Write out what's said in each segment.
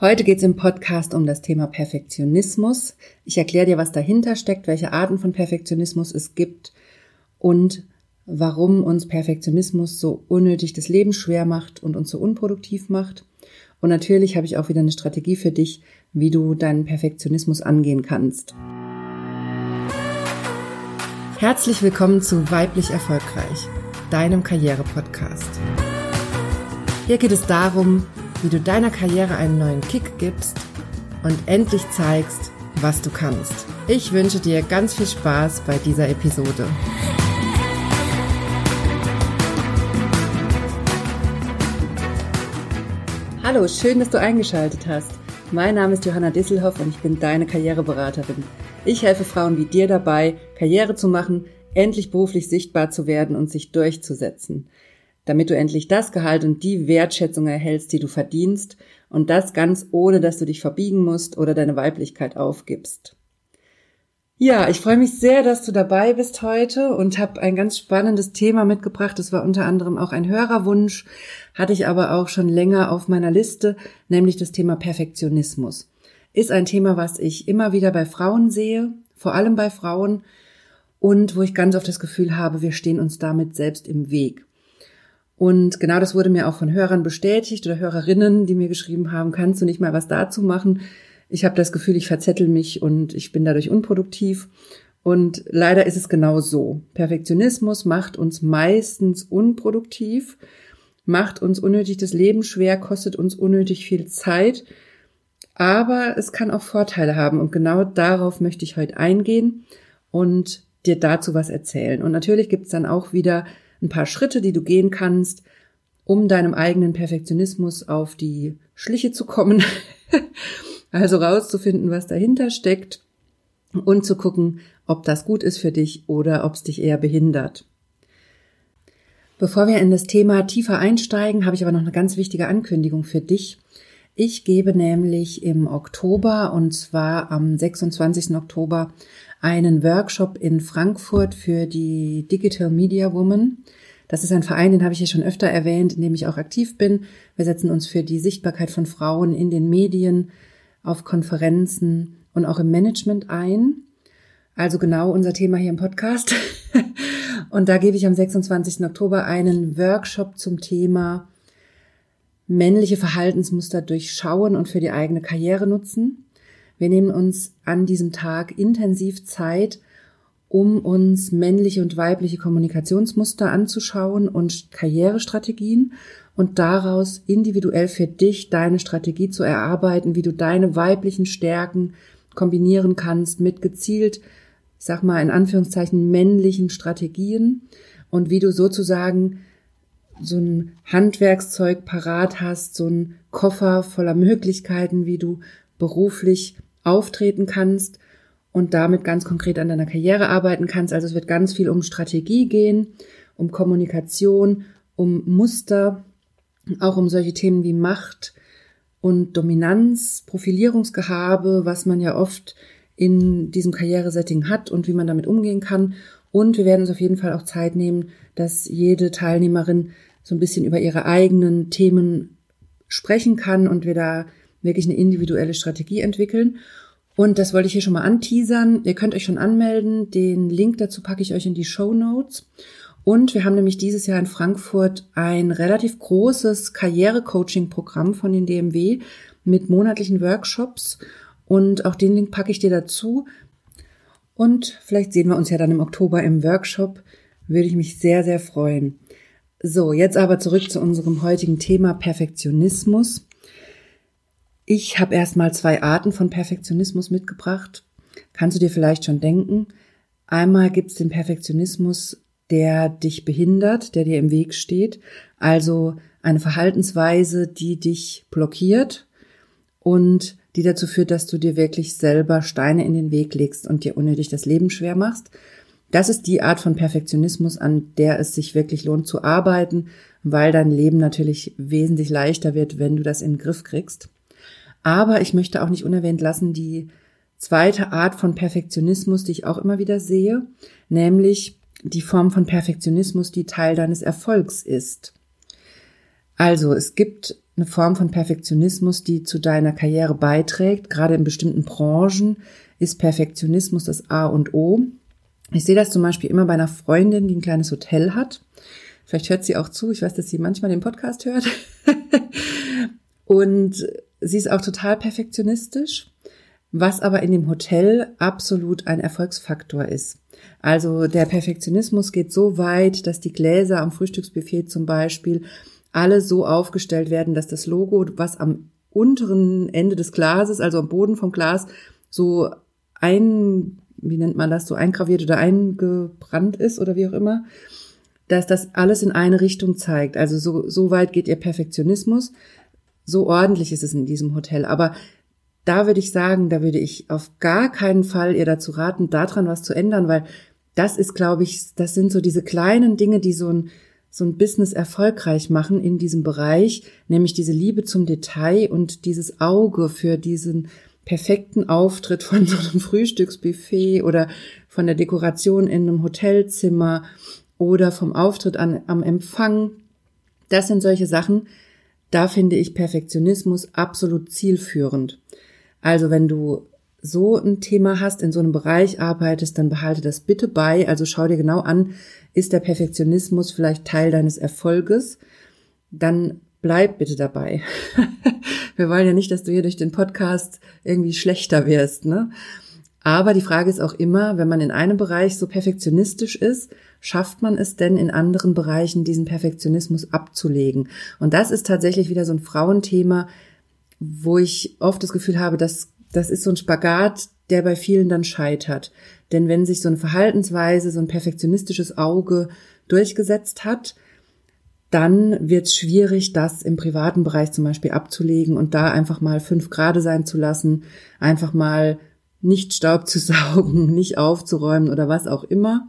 Heute geht es im Podcast um das Thema Perfektionismus. Ich erkläre dir, was dahinter steckt, welche Arten von Perfektionismus es gibt und warum uns Perfektionismus so unnötig das Leben schwer macht und uns so unproduktiv macht. Und natürlich habe ich auch wieder eine Strategie für dich, wie du deinen Perfektionismus angehen kannst. Herzlich willkommen zu Weiblich Erfolgreich, deinem Karriere-Podcast. Hier geht es darum, wie du deiner Karriere einen neuen Kick gibst und endlich zeigst, was du kannst. Ich wünsche dir ganz viel Spaß bei dieser Episode. Hallo, schön, dass du eingeschaltet hast. Mein Name ist Johanna Disselhoff und ich bin deine Karriereberaterin. Ich helfe Frauen wie dir dabei, Karriere zu machen, endlich beruflich sichtbar zu werden und sich durchzusetzen damit du endlich das Gehalt und die Wertschätzung erhältst, die du verdienst, und das ganz ohne, dass du dich verbiegen musst oder deine Weiblichkeit aufgibst. Ja, ich freue mich sehr, dass du dabei bist heute und habe ein ganz spannendes Thema mitgebracht. Es war unter anderem auch ein Hörerwunsch, hatte ich aber auch schon länger auf meiner Liste, nämlich das Thema Perfektionismus. Ist ein Thema, was ich immer wieder bei Frauen sehe, vor allem bei Frauen, und wo ich ganz oft das Gefühl habe, wir stehen uns damit selbst im Weg. Und genau das wurde mir auch von Hörern bestätigt oder Hörerinnen, die mir geschrieben haben, kannst du nicht mal was dazu machen? Ich habe das Gefühl, ich verzettel mich und ich bin dadurch unproduktiv. Und leider ist es genau so. Perfektionismus macht uns meistens unproduktiv, macht uns unnötig das Leben schwer, kostet uns unnötig viel Zeit. Aber es kann auch Vorteile haben. Und genau darauf möchte ich heute eingehen und dir dazu was erzählen. Und natürlich gibt es dann auch wieder ein paar Schritte, die du gehen kannst, um deinem eigenen Perfektionismus auf die Schliche zu kommen. also rauszufinden, was dahinter steckt und zu gucken, ob das gut ist für dich oder ob es dich eher behindert. Bevor wir in das Thema tiefer einsteigen, habe ich aber noch eine ganz wichtige Ankündigung für dich. Ich gebe nämlich im Oktober, und zwar am 26. Oktober, einen Workshop in Frankfurt für die Digital Media Woman. Das ist ein Verein, den habe ich hier schon öfter erwähnt, in dem ich auch aktiv bin. Wir setzen uns für die Sichtbarkeit von Frauen in den Medien, auf Konferenzen und auch im Management ein. Also genau unser Thema hier im Podcast. Und da gebe ich am 26. Oktober einen Workshop zum Thema männliche Verhaltensmuster durchschauen und für die eigene Karriere nutzen. Wir nehmen uns an diesem Tag intensiv Zeit, um uns männliche und weibliche Kommunikationsmuster anzuschauen und Karrierestrategien und daraus individuell für dich deine Strategie zu erarbeiten, wie du deine weiblichen Stärken kombinieren kannst mit gezielt, ich sag mal in Anführungszeichen männlichen Strategien und wie du sozusagen so ein Handwerkszeug parat hast, so ein Koffer voller Möglichkeiten, wie du beruflich auftreten kannst und damit ganz konkret an deiner Karriere arbeiten kannst. Also es wird ganz viel um Strategie gehen, um Kommunikation, um Muster, auch um solche Themen wie Macht und Dominanz, Profilierungsgehabe, was man ja oft in diesem Karrieresetting hat und wie man damit umgehen kann. Und wir werden uns auf jeden Fall auch Zeit nehmen, dass jede Teilnehmerin so ein bisschen über ihre eigenen Themen sprechen kann und wir da wirklich eine individuelle Strategie entwickeln. Und das wollte ich hier schon mal anteasern. Ihr könnt euch schon anmelden. Den Link dazu packe ich euch in die Show Notes. Und wir haben nämlich dieses Jahr in Frankfurt ein relativ großes Karriere-Coaching-Programm von den DMW mit monatlichen Workshops. Und auch den Link packe ich dir dazu. Und vielleicht sehen wir uns ja dann im Oktober im Workshop. Würde ich mich sehr, sehr freuen. So, jetzt aber zurück zu unserem heutigen Thema Perfektionismus. Ich habe erstmal zwei Arten von Perfektionismus mitgebracht. Kannst du dir vielleicht schon denken? Einmal gibt es den Perfektionismus, der dich behindert, der dir im Weg steht. Also eine Verhaltensweise, die dich blockiert und die dazu führt, dass du dir wirklich selber Steine in den Weg legst und dir unnötig das Leben schwer machst. Das ist die Art von Perfektionismus, an der es sich wirklich lohnt zu arbeiten, weil dein Leben natürlich wesentlich leichter wird, wenn du das in den Griff kriegst. Aber ich möchte auch nicht unerwähnt lassen die zweite Art von Perfektionismus, die ich auch immer wieder sehe, nämlich die Form von Perfektionismus, die Teil deines Erfolgs ist. Also, es gibt eine Form von Perfektionismus, die zu deiner Karriere beiträgt. Gerade in bestimmten Branchen ist Perfektionismus das A und O. Ich sehe das zum Beispiel immer bei einer Freundin, die ein kleines Hotel hat. Vielleicht hört sie auch zu. Ich weiß, dass sie manchmal den Podcast hört. und sie ist auch total perfektionistisch, was aber in dem Hotel absolut ein Erfolgsfaktor ist. Also der Perfektionismus geht so weit, dass die Gläser am Frühstücksbuffet zum Beispiel alle so aufgestellt werden, dass das Logo, was am unteren Ende des Glases, also am Boden vom Glas, so ein, wie nennt man das, so eingraviert oder eingebrannt ist oder wie auch immer, dass das alles in eine Richtung zeigt. Also so, so weit geht ihr Perfektionismus. So ordentlich ist es in diesem Hotel. Aber da würde ich sagen, da würde ich auf gar keinen Fall ihr dazu raten, daran was zu ändern, weil das ist, glaube ich, das sind so diese kleinen Dinge, die so ein, so ein Business erfolgreich machen in diesem Bereich, nämlich diese Liebe zum Detail und dieses Auge für diesen perfekten Auftritt von so einem Frühstücksbuffet oder von der Dekoration in einem Hotelzimmer oder vom Auftritt an, am Empfang. Das sind solche Sachen, da finde ich Perfektionismus absolut zielführend. Also wenn du so ein Thema hast, in so einem Bereich arbeitest, dann behalte das bitte bei. Also schau dir genau an, ist der Perfektionismus vielleicht Teil deines Erfolges? Dann bleib bitte dabei. Wir wollen ja nicht, dass du hier durch den Podcast irgendwie schlechter wirst, ne? Aber die Frage ist auch immer, wenn man in einem Bereich so perfektionistisch ist, schafft man es denn in anderen Bereichen diesen Perfektionismus abzulegen? Und das ist tatsächlich wieder so ein Frauenthema, wo ich oft das Gefühl habe, dass das ist so ein Spagat, der bei vielen dann scheitert. Denn wenn sich so eine Verhaltensweise, so ein perfektionistisches Auge durchgesetzt hat, dann wird es schwierig, das im privaten Bereich zum Beispiel abzulegen und da einfach mal fünf Grade sein zu lassen, einfach mal nicht Staub zu saugen, nicht aufzuräumen oder was auch immer.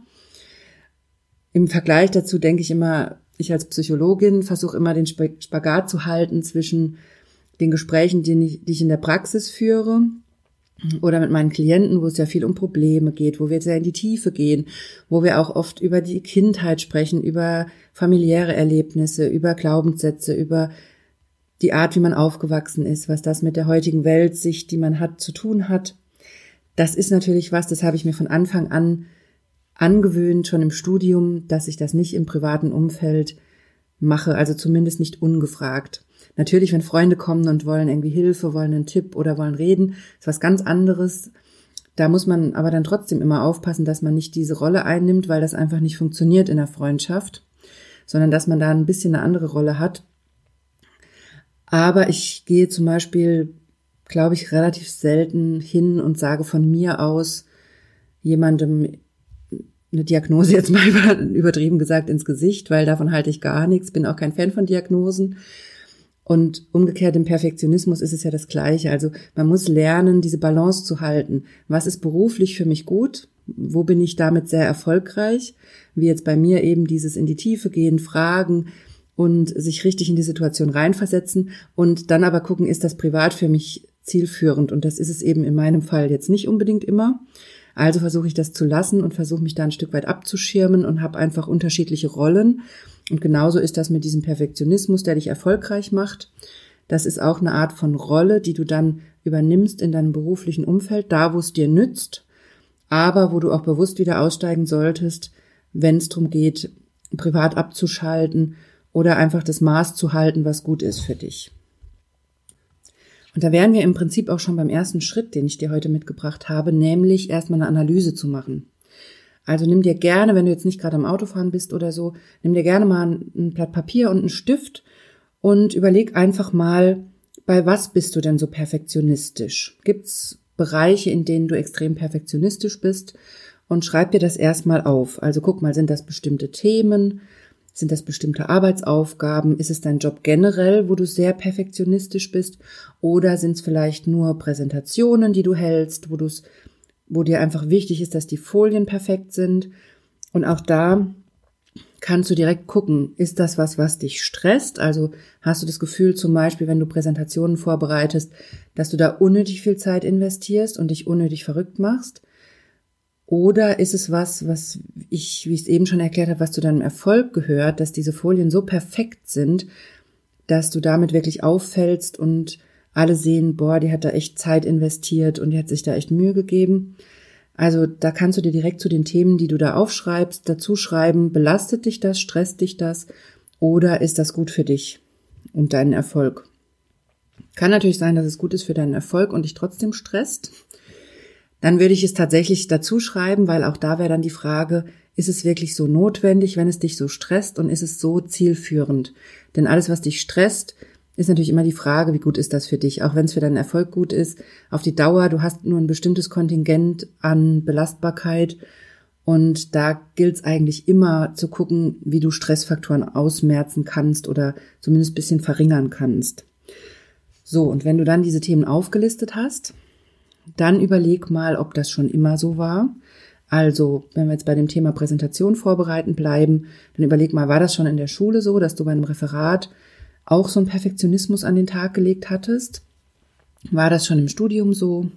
Im Vergleich dazu denke ich immer, ich als Psychologin versuche immer den Spagat zu halten zwischen den Gesprächen, die ich, die ich in der Praxis führe oder mit meinen Klienten, wo es ja viel um Probleme geht, wo wir sehr in die Tiefe gehen, wo wir auch oft über die Kindheit sprechen, über familiäre Erlebnisse, über Glaubenssätze, über die Art, wie man aufgewachsen ist, was das mit der heutigen Weltsicht, die man hat, zu tun hat. Das ist natürlich was, das habe ich mir von Anfang an angewöhnt, schon im Studium, dass ich das nicht im privaten Umfeld mache, also zumindest nicht ungefragt. Natürlich, wenn Freunde kommen und wollen irgendwie Hilfe, wollen einen Tipp oder wollen reden, ist was ganz anderes. Da muss man aber dann trotzdem immer aufpassen, dass man nicht diese Rolle einnimmt, weil das einfach nicht funktioniert in der Freundschaft, sondern dass man da ein bisschen eine andere Rolle hat. Aber ich gehe zum Beispiel, glaube ich, relativ selten hin und sage von mir aus jemandem eine Diagnose jetzt mal übertrieben gesagt ins Gesicht, weil davon halte ich gar nichts, bin auch kein Fan von Diagnosen. Und umgekehrt im Perfektionismus ist es ja das Gleiche. Also man muss lernen, diese Balance zu halten. Was ist beruflich für mich gut? Wo bin ich damit sehr erfolgreich? Wie jetzt bei mir eben dieses in die Tiefe gehen, fragen und sich richtig in die Situation reinversetzen und dann aber gucken, ist das privat für mich zielführend? Und das ist es eben in meinem Fall jetzt nicht unbedingt immer. Also versuche ich das zu lassen und versuche mich da ein Stück weit abzuschirmen und habe einfach unterschiedliche Rollen und genauso ist das mit diesem Perfektionismus, der dich erfolgreich macht. Das ist auch eine Art von Rolle, die du dann übernimmst in deinem beruflichen Umfeld, da wo es dir nützt, aber wo du auch bewusst wieder aussteigen solltest, wenn es darum geht, privat abzuschalten oder einfach das Maß zu halten, was gut ist für dich. Und da wären wir im Prinzip auch schon beim ersten Schritt, den ich dir heute mitgebracht habe, nämlich erstmal eine Analyse zu machen. Also nimm dir gerne, wenn du jetzt nicht gerade am Autofahren bist oder so, nimm dir gerne mal ein Blatt Papier und einen Stift und überleg einfach mal, bei was bist du denn so perfektionistisch? Gibt's Bereiche, in denen du extrem perfektionistisch bist? Und schreib dir das erstmal auf. Also guck mal, sind das bestimmte Themen? Sind das bestimmte Arbeitsaufgaben? Ist es dein Job generell, wo du sehr perfektionistisch bist? Oder sind es vielleicht nur Präsentationen, die du hältst, wo du es wo dir einfach wichtig ist, dass die Folien perfekt sind. Und auch da kannst du direkt gucken, ist das was, was dich stresst? Also hast du das Gefühl zum Beispiel, wenn du Präsentationen vorbereitest, dass du da unnötig viel Zeit investierst und dich unnötig verrückt machst? Oder ist es was, was ich, wie ich es eben schon erklärt habe, was zu deinem Erfolg gehört, dass diese Folien so perfekt sind, dass du damit wirklich auffällst und alle sehen, boah, die hat da echt Zeit investiert und die hat sich da echt Mühe gegeben. Also da kannst du dir direkt zu den Themen, die du da aufschreibst, dazu schreiben, belastet dich das, stresst dich das oder ist das gut für dich und deinen Erfolg? Kann natürlich sein, dass es gut ist für deinen Erfolg und dich trotzdem stresst. Dann würde ich es tatsächlich dazu schreiben, weil auch da wäre dann die Frage, ist es wirklich so notwendig, wenn es dich so stresst und ist es so zielführend? Denn alles, was dich stresst, ist natürlich immer die Frage, wie gut ist das für dich, auch wenn es für deinen Erfolg gut ist. Auf die Dauer, du hast nur ein bestimmtes Kontingent an Belastbarkeit und da gilt es eigentlich immer zu gucken, wie du Stressfaktoren ausmerzen kannst oder zumindest bisschen verringern kannst. So, und wenn du dann diese Themen aufgelistet hast, dann überleg mal, ob das schon immer so war. Also, wenn wir jetzt bei dem Thema Präsentation vorbereiten bleiben, dann überleg mal, war das schon in der Schule so, dass du bei einem Referat auch so einen Perfektionismus an den Tag gelegt hattest? War das schon im Studium so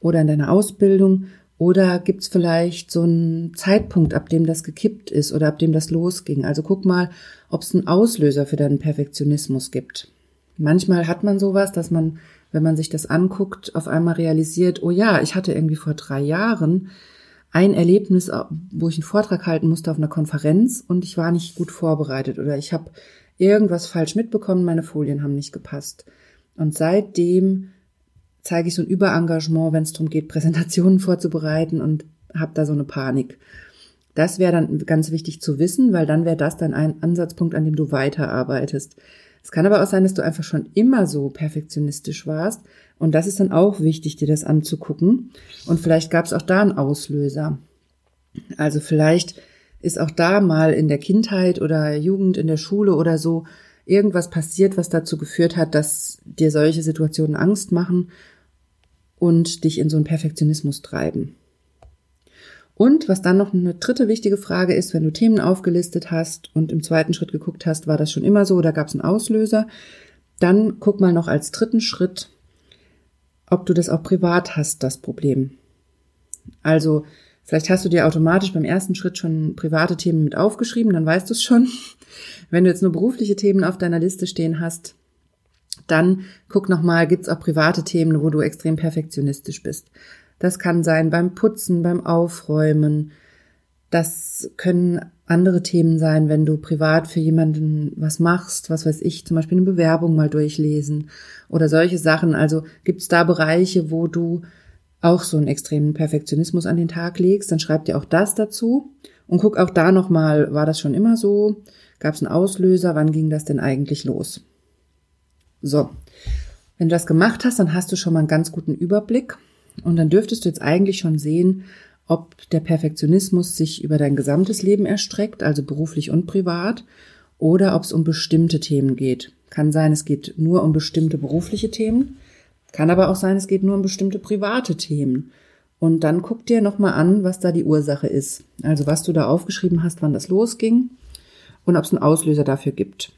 oder in deiner Ausbildung? Oder gibt's vielleicht so einen Zeitpunkt, ab dem das gekippt ist oder ab dem das losging? Also guck mal, ob es einen Auslöser für deinen Perfektionismus gibt. Manchmal hat man sowas, dass man, wenn man sich das anguckt, auf einmal realisiert, oh ja, ich hatte irgendwie vor drei Jahren ein Erlebnis, wo ich einen Vortrag halten musste auf einer Konferenz und ich war nicht gut vorbereitet oder ich habe irgendwas falsch mitbekommen, meine Folien haben nicht gepasst. Und seitdem zeige ich so ein Überengagement, wenn es darum geht, Präsentationen vorzubereiten und habe da so eine Panik. Das wäre dann ganz wichtig zu wissen, weil dann wäre das dann ein Ansatzpunkt, an dem du weiterarbeitest. Es kann aber auch sein, dass du einfach schon immer so perfektionistisch warst und das ist dann auch wichtig, dir das anzugucken. Und vielleicht gab es auch da einen Auslöser. Also vielleicht ist auch da mal in der Kindheit oder Jugend, in der Schule oder so irgendwas passiert, was dazu geführt hat, dass dir solche Situationen Angst machen und dich in so einen Perfektionismus treiben. Und was dann noch eine dritte wichtige Frage ist, wenn du Themen aufgelistet hast und im zweiten Schritt geguckt hast, war das schon immer so oder gab es einen Auslöser, dann guck mal noch als dritten Schritt, ob du das auch privat hast, das Problem. Also Vielleicht hast du dir automatisch beim ersten Schritt schon private Themen mit aufgeschrieben, dann weißt du es schon. Wenn du jetzt nur berufliche Themen auf deiner Liste stehen hast, dann guck nochmal, gibt's auch private Themen, wo du extrem perfektionistisch bist. Das kann sein beim Putzen, beim Aufräumen. Das können andere Themen sein, wenn du privat für jemanden was machst, was weiß ich, zum Beispiel eine Bewerbung mal durchlesen oder solche Sachen. Also gibt's da Bereiche, wo du auch so einen extremen Perfektionismus an den Tag legst, dann schreib dir auch das dazu und guck auch da nochmal, war das schon immer so? Gab es einen Auslöser? Wann ging das denn eigentlich los? So. Wenn du das gemacht hast, dann hast du schon mal einen ganz guten Überblick und dann dürftest du jetzt eigentlich schon sehen, ob der Perfektionismus sich über dein gesamtes Leben erstreckt, also beruflich und privat, oder ob es um bestimmte Themen geht. Kann sein, es geht nur um bestimmte berufliche Themen. Kann aber auch sein, es geht nur um bestimmte private Themen. Und dann guck dir nochmal an, was da die Ursache ist. Also was du da aufgeschrieben hast, wann das losging und ob es einen Auslöser dafür gibt.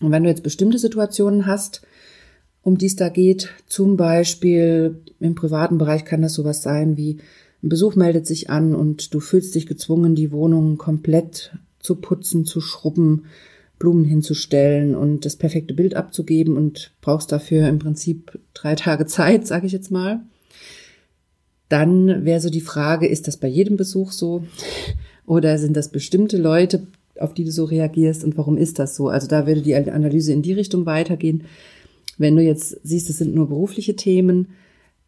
Und wenn du jetzt bestimmte Situationen hast, um die es da geht, zum Beispiel im privaten Bereich kann das sowas sein wie ein Besuch meldet sich an und du fühlst dich gezwungen, die Wohnung komplett zu putzen, zu schrubben, Blumen hinzustellen und das perfekte Bild abzugeben und brauchst dafür im Prinzip drei Tage Zeit, sage ich jetzt mal. Dann wäre so die Frage, ist das bei jedem Besuch so? Oder sind das bestimmte Leute, auf die du so reagierst und warum ist das so? Also da würde die Analyse in die Richtung weitergehen. Wenn du jetzt siehst, es sind nur berufliche Themen,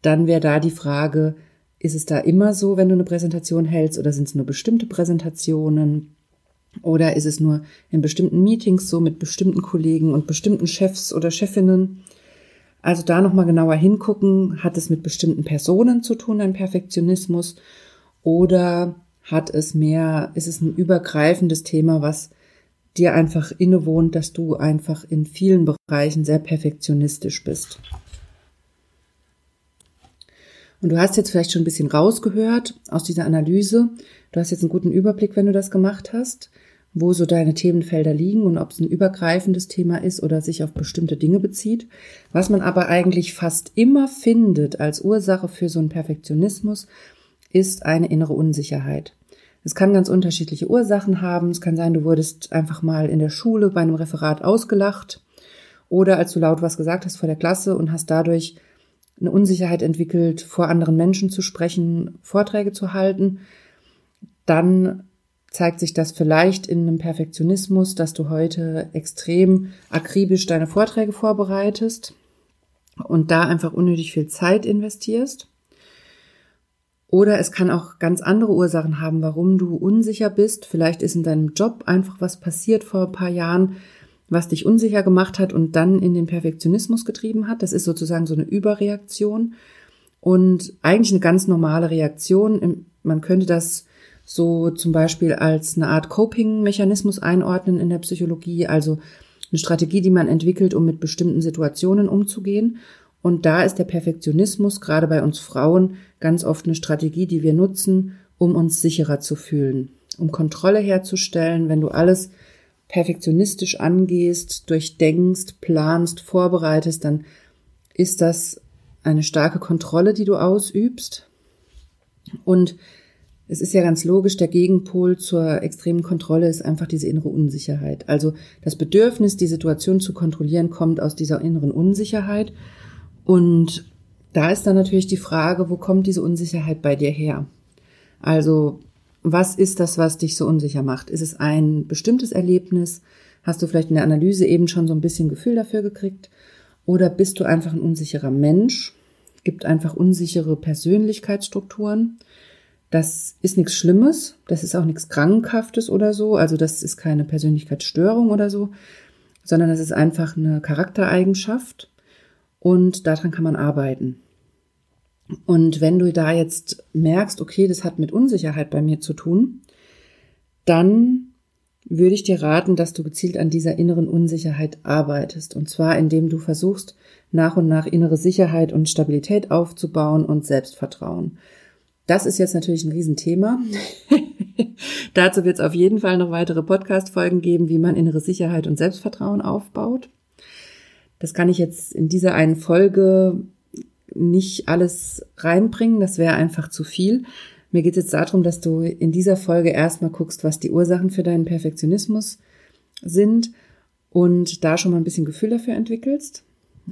dann wäre da die Frage, ist es da immer so, wenn du eine Präsentation hältst oder sind es nur bestimmte Präsentationen? Oder ist es nur in bestimmten Meetings so mit bestimmten Kollegen und bestimmten Chefs oder Chefinnen? Also da nochmal genauer hingucken, hat es mit bestimmten Personen zu tun, ein Perfektionismus? Oder hat es mehr, ist es ein übergreifendes Thema, was dir einfach innewohnt, dass du einfach in vielen Bereichen sehr perfektionistisch bist? Und du hast jetzt vielleicht schon ein bisschen rausgehört aus dieser Analyse. Du hast jetzt einen guten Überblick, wenn du das gemacht hast wo so deine Themenfelder liegen und ob es ein übergreifendes Thema ist oder sich auf bestimmte Dinge bezieht. Was man aber eigentlich fast immer findet als Ursache für so einen Perfektionismus, ist eine innere Unsicherheit. Es kann ganz unterschiedliche Ursachen haben. Es kann sein, du wurdest einfach mal in der Schule bei einem Referat ausgelacht oder als du laut was gesagt hast vor der Klasse und hast dadurch eine Unsicherheit entwickelt, vor anderen Menschen zu sprechen, Vorträge zu halten, dann zeigt sich das vielleicht in einem Perfektionismus, dass du heute extrem akribisch deine Vorträge vorbereitest und da einfach unnötig viel Zeit investierst. Oder es kann auch ganz andere Ursachen haben, warum du unsicher bist. Vielleicht ist in deinem Job einfach was passiert vor ein paar Jahren, was dich unsicher gemacht hat und dann in den Perfektionismus getrieben hat. Das ist sozusagen so eine Überreaktion und eigentlich eine ganz normale Reaktion. Man könnte das so zum Beispiel als eine Art Coping-Mechanismus einordnen in der Psychologie, also eine Strategie, die man entwickelt, um mit bestimmten Situationen umzugehen. Und da ist der Perfektionismus gerade bei uns Frauen ganz oft eine Strategie, die wir nutzen, um uns sicherer zu fühlen, um Kontrolle herzustellen, wenn du alles perfektionistisch angehst, durchdenkst, planst, vorbereitest, dann ist das eine starke Kontrolle, die du ausübst. Und es ist ja ganz logisch, der Gegenpol zur extremen Kontrolle ist einfach diese innere Unsicherheit. Also das Bedürfnis, die Situation zu kontrollieren, kommt aus dieser inneren Unsicherheit. Und da ist dann natürlich die Frage, wo kommt diese Unsicherheit bei dir her? Also was ist das, was dich so unsicher macht? Ist es ein bestimmtes Erlebnis? Hast du vielleicht in der Analyse eben schon so ein bisschen Gefühl dafür gekriegt? Oder bist du einfach ein unsicherer Mensch? Gibt einfach unsichere Persönlichkeitsstrukturen? Das ist nichts Schlimmes, das ist auch nichts Krankhaftes oder so, also das ist keine Persönlichkeitsstörung oder so, sondern das ist einfach eine Charaktereigenschaft und daran kann man arbeiten. Und wenn du da jetzt merkst, okay, das hat mit Unsicherheit bei mir zu tun, dann würde ich dir raten, dass du gezielt an dieser inneren Unsicherheit arbeitest. Und zwar, indem du versuchst, nach und nach innere Sicherheit und Stabilität aufzubauen und Selbstvertrauen. Das ist jetzt natürlich ein Riesenthema. Dazu wird es auf jeden Fall noch weitere Podcast-Folgen geben, wie man innere Sicherheit und Selbstvertrauen aufbaut. Das kann ich jetzt in dieser einen Folge nicht alles reinbringen. Das wäre einfach zu viel. Mir geht es jetzt darum, dass du in dieser Folge erstmal guckst, was die Ursachen für deinen Perfektionismus sind und da schon mal ein bisschen Gefühl dafür entwickelst.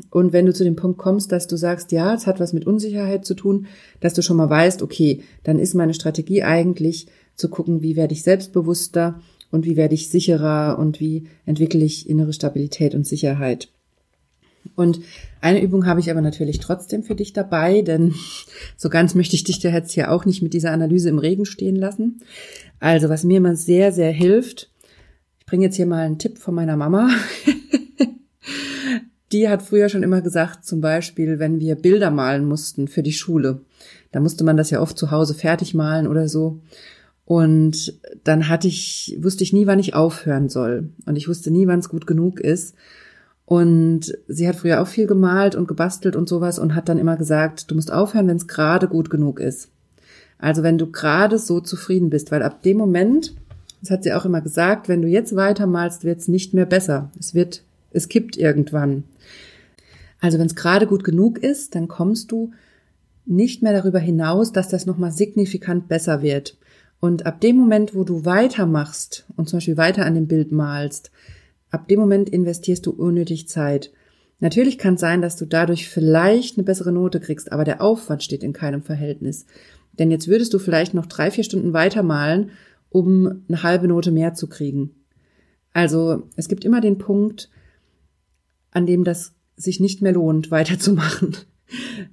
Und wenn du zu dem Punkt kommst, dass du sagst, ja, es hat was mit Unsicherheit zu tun, dass du schon mal weißt, okay, dann ist meine Strategie eigentlich zu gucken, wie werde ich selbstbewusster und wie werde ich sicherer und wie entwickle ich innere Stabilität und Sicherheit. Und eine Übung habe ich aber natürlich trotzdem für dich dabei, denn so ganz möchte ich dich da jetzt hier auch nicht mit dieser Analyse im Regen stehen lassen. Also was mir immer sehr, sehr hilft, ich bringe jetzt hier mal einen Tipp von meiner Mama. die hat früher schon immer gesagt, zum Beispiel, wenn wir Bilder malen mussten für die Schule, da musste man das ja oft zu Hause fertig malen oder so. Und dann hatte ich, wusste ich nie, wann ich aufhören soll. Und ich wusste nie, wann es gut genug ist. Und sie hat früher auch viel gemalt und gebastelt und sowas und hat dann immer gesagt, du musst aufhören, wenn es gerade gut genug ist. Also wenn du gerade so zufrieden bist, weil ab dem Moment, das hat sie auch immer gesagt, wenn du jetzt weitermalst, wird es nicht mehr besser. Es wird, es kippt irgendwann. Also wenn es gerade gut genug ist, dann kommst du nicht mehr darüber hinaus, dass das nochmal signifikant besser wird. Und ab dem Moment, wo du weitermachst und zum Beispiel weiter an dem Bild malst, ab dem Moment investierst du unnötig Zeit. Natürlich kann es sein, dass du dadurch vielleicht eine bessere Note kriegst, aber der Aufwand steht in keinem Verhältnis. Denn jetzt würdest du vielleicht noch drei, vier Stunden weitermalen, um eine halbe Note mehr zu kriegen. Also es gibt immer den Punkt, an dem das sich nicht mehr lohnt, weiterzumachen.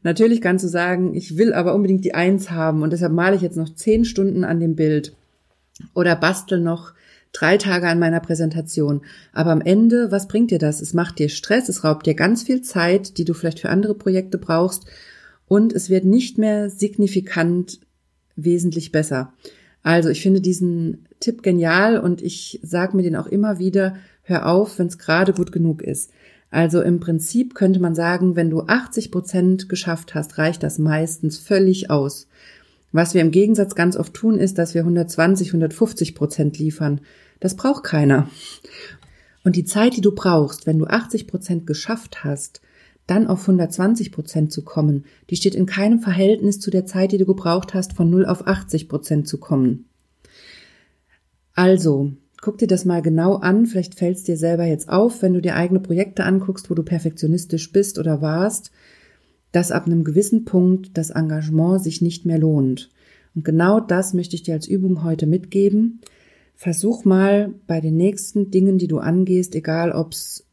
Natürlich kannst du sagen, ich will aber unbedingt die Eins haben und deshalb male ich jetzt noch zehn Stunden an dem Bild oder bastel noch drei Tage an meiner Präsentation. Aber am Ende, was bringt dir das? Es macht dir Stress, es raubt dir ganz viel Zeit, die du vielleicht für andere Projekte brauchst und es wird nicht mehr signifikant wesentlich besser. Also ich finde diesen Tipp genial und ich sage mir den auch immer wieder, hör auf, wenn es gerade gut genug ist. Also im Prinzip könnte man sagen, wenn du 80 Prozent geschafft hast, reicht das meistens völlig aus. Was wir im Gegensatz ganz oft tun, ist, dass wir 120, 150 Prozent liefern. Das braucht keiner. Und die Zeit, die du brauchst, wenn du 80 Prozent geschafft hast, dann auf 120 Prozent zu kommen, die steht in keinem Verhältnis zu der Zeit, die du gebraucht hast, von 0 auf 80 Prozent zu kommen. Also, Guck dir das mal genau an, vielleicht fällt es dir selber jetzt auf, wenn du dir eigene Projekte anguckst, wo du perfektionistisch bist oder warst, dass ab einem gewissen Punkt das Engagement sich nicht mehr lohnt. Und genau das möchte ich dir als Übung heute mitgeben. Versuch mal bei den nächsten Dingen, die du angehst, egal ob's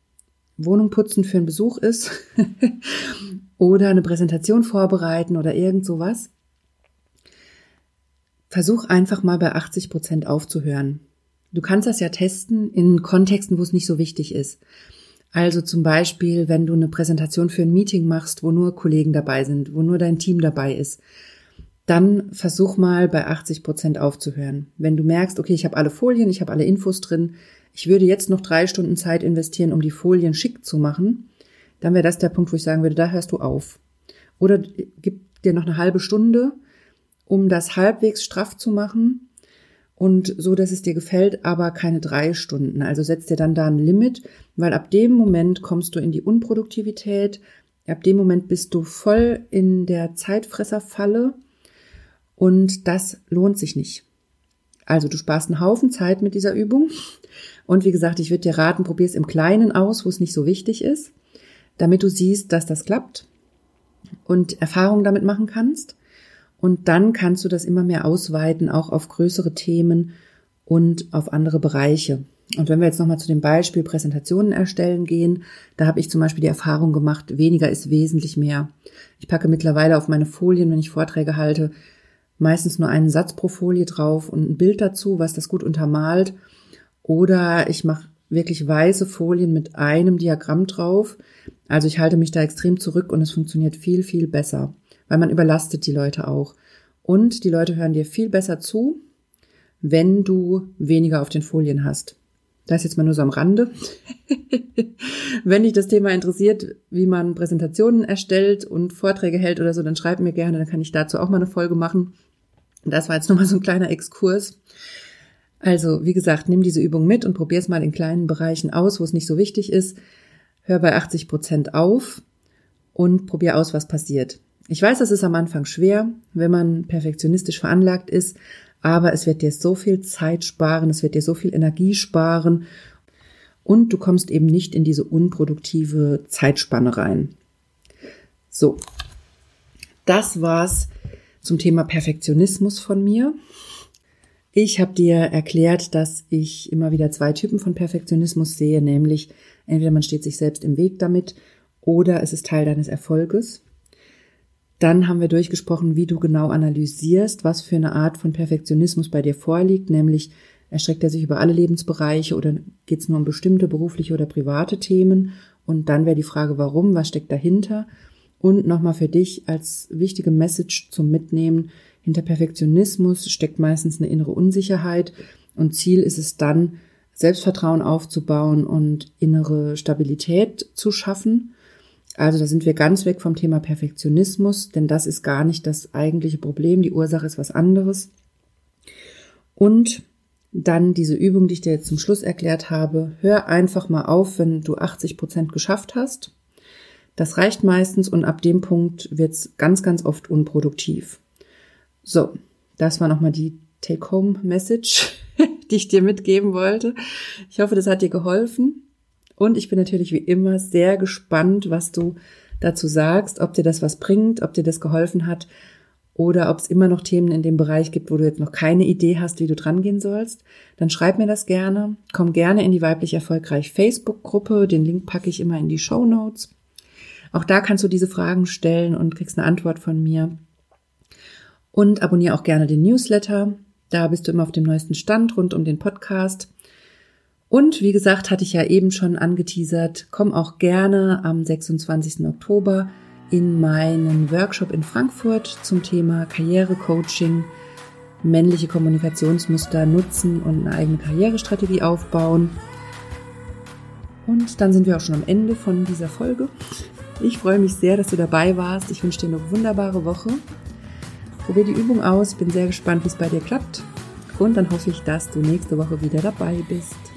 Wohnung putzen für einen Besuch ist oder eine Präsentation vorbereiten oder irgend sowas. Versuch einfach mal bei 80 Prozent aufzuhören. Du kannst das ja testen in Kontexten, wo es nicht so wichtig ist. Also zum Beispiel, wenn du eine Präsentation für ein Meeting machst, wo nur Kollegen dabei sind, wo nur dein Team dabei ist, dann versuch mal bei 80 Prozent aufzuhören. Wenn du merkst, okay, ich habe alle Folien, ich habe alle Infos drin, ich würde jetzt noch drei Stunden Zeit investieren, um die Folien schick zu machen, dann wäre das der Punkt, wo ich sagen würde, da hörst du auf. Oder gib dir noch eine halbe Stunde, um das halbwegs straff zu machen und so, dass es dir gefällt, aber keine drei Stunden. Also setz dir dann da ein Limit, weil ab dem Moment kommst du in die Unproduktivität, ab dem Moment bist du voll in der Zeitfresserfalle und das lohnt sich nicht. Also du sparst einen Haufen Zeit mit dieser Übung und wie gesagt, ich würde dir raten, probier es im Kleinen aus, wo es nicht so wichtig ist, damit du siehst, dass das klappt und Erfahrungen damit machen kannst. Und dann kannst du das immer mehr ausweiten, auch auf größere Themen und auf andere Bereiche. Und wenn wir jetzt nochmal zu dem Beispiel Präsentationen erstellen gehen, da habe ich zum Beispiel die Erfahrung gemacht, weniger ist wesentlich mehr. Ich packe mittlerweile auf meine Folien, wenn ich Vorträge halte, meistens nur einen Satz pro Folie drauf und ein Bild dazu, was das gut untermalt. Oder ich mache wirklich weiße Folien mit einem Diagramm drauf. Also ich halte mich da extrem zurück und es funktioniert viel, viel besser weil man überlastet die Leute auch. Und die Leute hören dir viel besser zu, wenn du weniger auf den Folien hast. Das jetzt mal nur so am Rande. wenn dich das Thema interessiert, wie man Präsentationen erstellt und Vorträge hält oder so, dann schreib mir gerne, dann kann ich dazu auch mal eine Folge machen. Das war jetzt nochmal so ein kleiner Exkurs. Also, wie gesagt, nimm diese Übung mit und probier es mal in kleinen Bereichen aus, wo es nicht so wichtig ist. Hör bei 80 Prozent auf und probier aus, was passiert. Ich weiß, das ist am Anfang schwer, wenn man perfektionistisch veranlagt ist, aber es wird dir so viel Zeit sparen, es wird dir so viel Energie sparen und du kommst eben nicht in diese unproduktive Zeitspanne rein. So, das war's zum Thema Perfektionismus von mir. Ich habe dir erklärt, dass ich immer wieder zwei Typen von Perfektionismus sehe, nämlich entweder man steht sich selbst im Weg damit oder es ist Teil deines Erfolges. Dann haben wir durchgesprochen, wie du genau analysierst, was für eine Art von Perfektionismus bei dir vorliegt, nämlich erstreckt er sich über alle Lebensbereiche oder geht es nur um bestimmte berufliche oder private Themen? Und dann wäre die Frage, warum, was steckt dahinter? Und nochmal für dich als wichtige Message zum Mitnehmen, hinter Perfektionismus steckt meistens eine innere Unsicherheit und Ziel ist es dann, Selbstvertrauen aufzubauen und innere Stabilität zu schaffen. Also da sind wir ganz weg vom Thema Perfektionismus, denn das ist gar nicht das eigentliche Problem. Die Ursache ist was anderes. Und dann diese Übung, die ich dir jetzt zum Schluss erklärt habe. Hör einfach mal auf, wenn du 80 Prozent geschafft hast. Das reicht meistens und ab dem Punkt wird's ganz, ganz oft unproduktiv. So, das war nochmal die Take-Home-Message, die ich dir mitgeben wollte. Ich hoffe, das hat dir geholfen. Und ich bin natürlich wie immer sehr gespannt, was du dazu sagst, ob dir das was bringt, ob dir das geholfen hat oder ob es immer noch Themen in dem Bereich gibt, wo du jetzt noch keine Idee hast, wie du dran gehen sollst, dann schreib mir das gerne. Komm gerne in die weiblich erfolgreich Facebook-Gruppe. Den Link packe ich immer in die Show Notes. Auch da kannst du diese Fragen stellen und kriegst eine Antwort von mir. Und abonniere auch gerne den Newsletter. Da bist du immer auf dem neuesten Stand rund um den Podcast. Und wie gesagt, hatte ich ja eben schon angeteasert, komm auch gerne am 26. Oktober in meinen Workshop in Frankfurt zum Thema Karrierecoaching, männliche Kommunikationsmuster nutzen und eine eigene Karrierestrategie aufbauen. Und dann sind wir auch schon am Ende von dieser Folge. Ich freue mich sehr, dass du dabei warst. Ich wünsche dir eine wunderbare Woche. Probier die Übung aus. Bin sehr gespannt, wie es bei dir klappt. Und dann hoffe ich, dass du nächste Woche wieder dabei bist.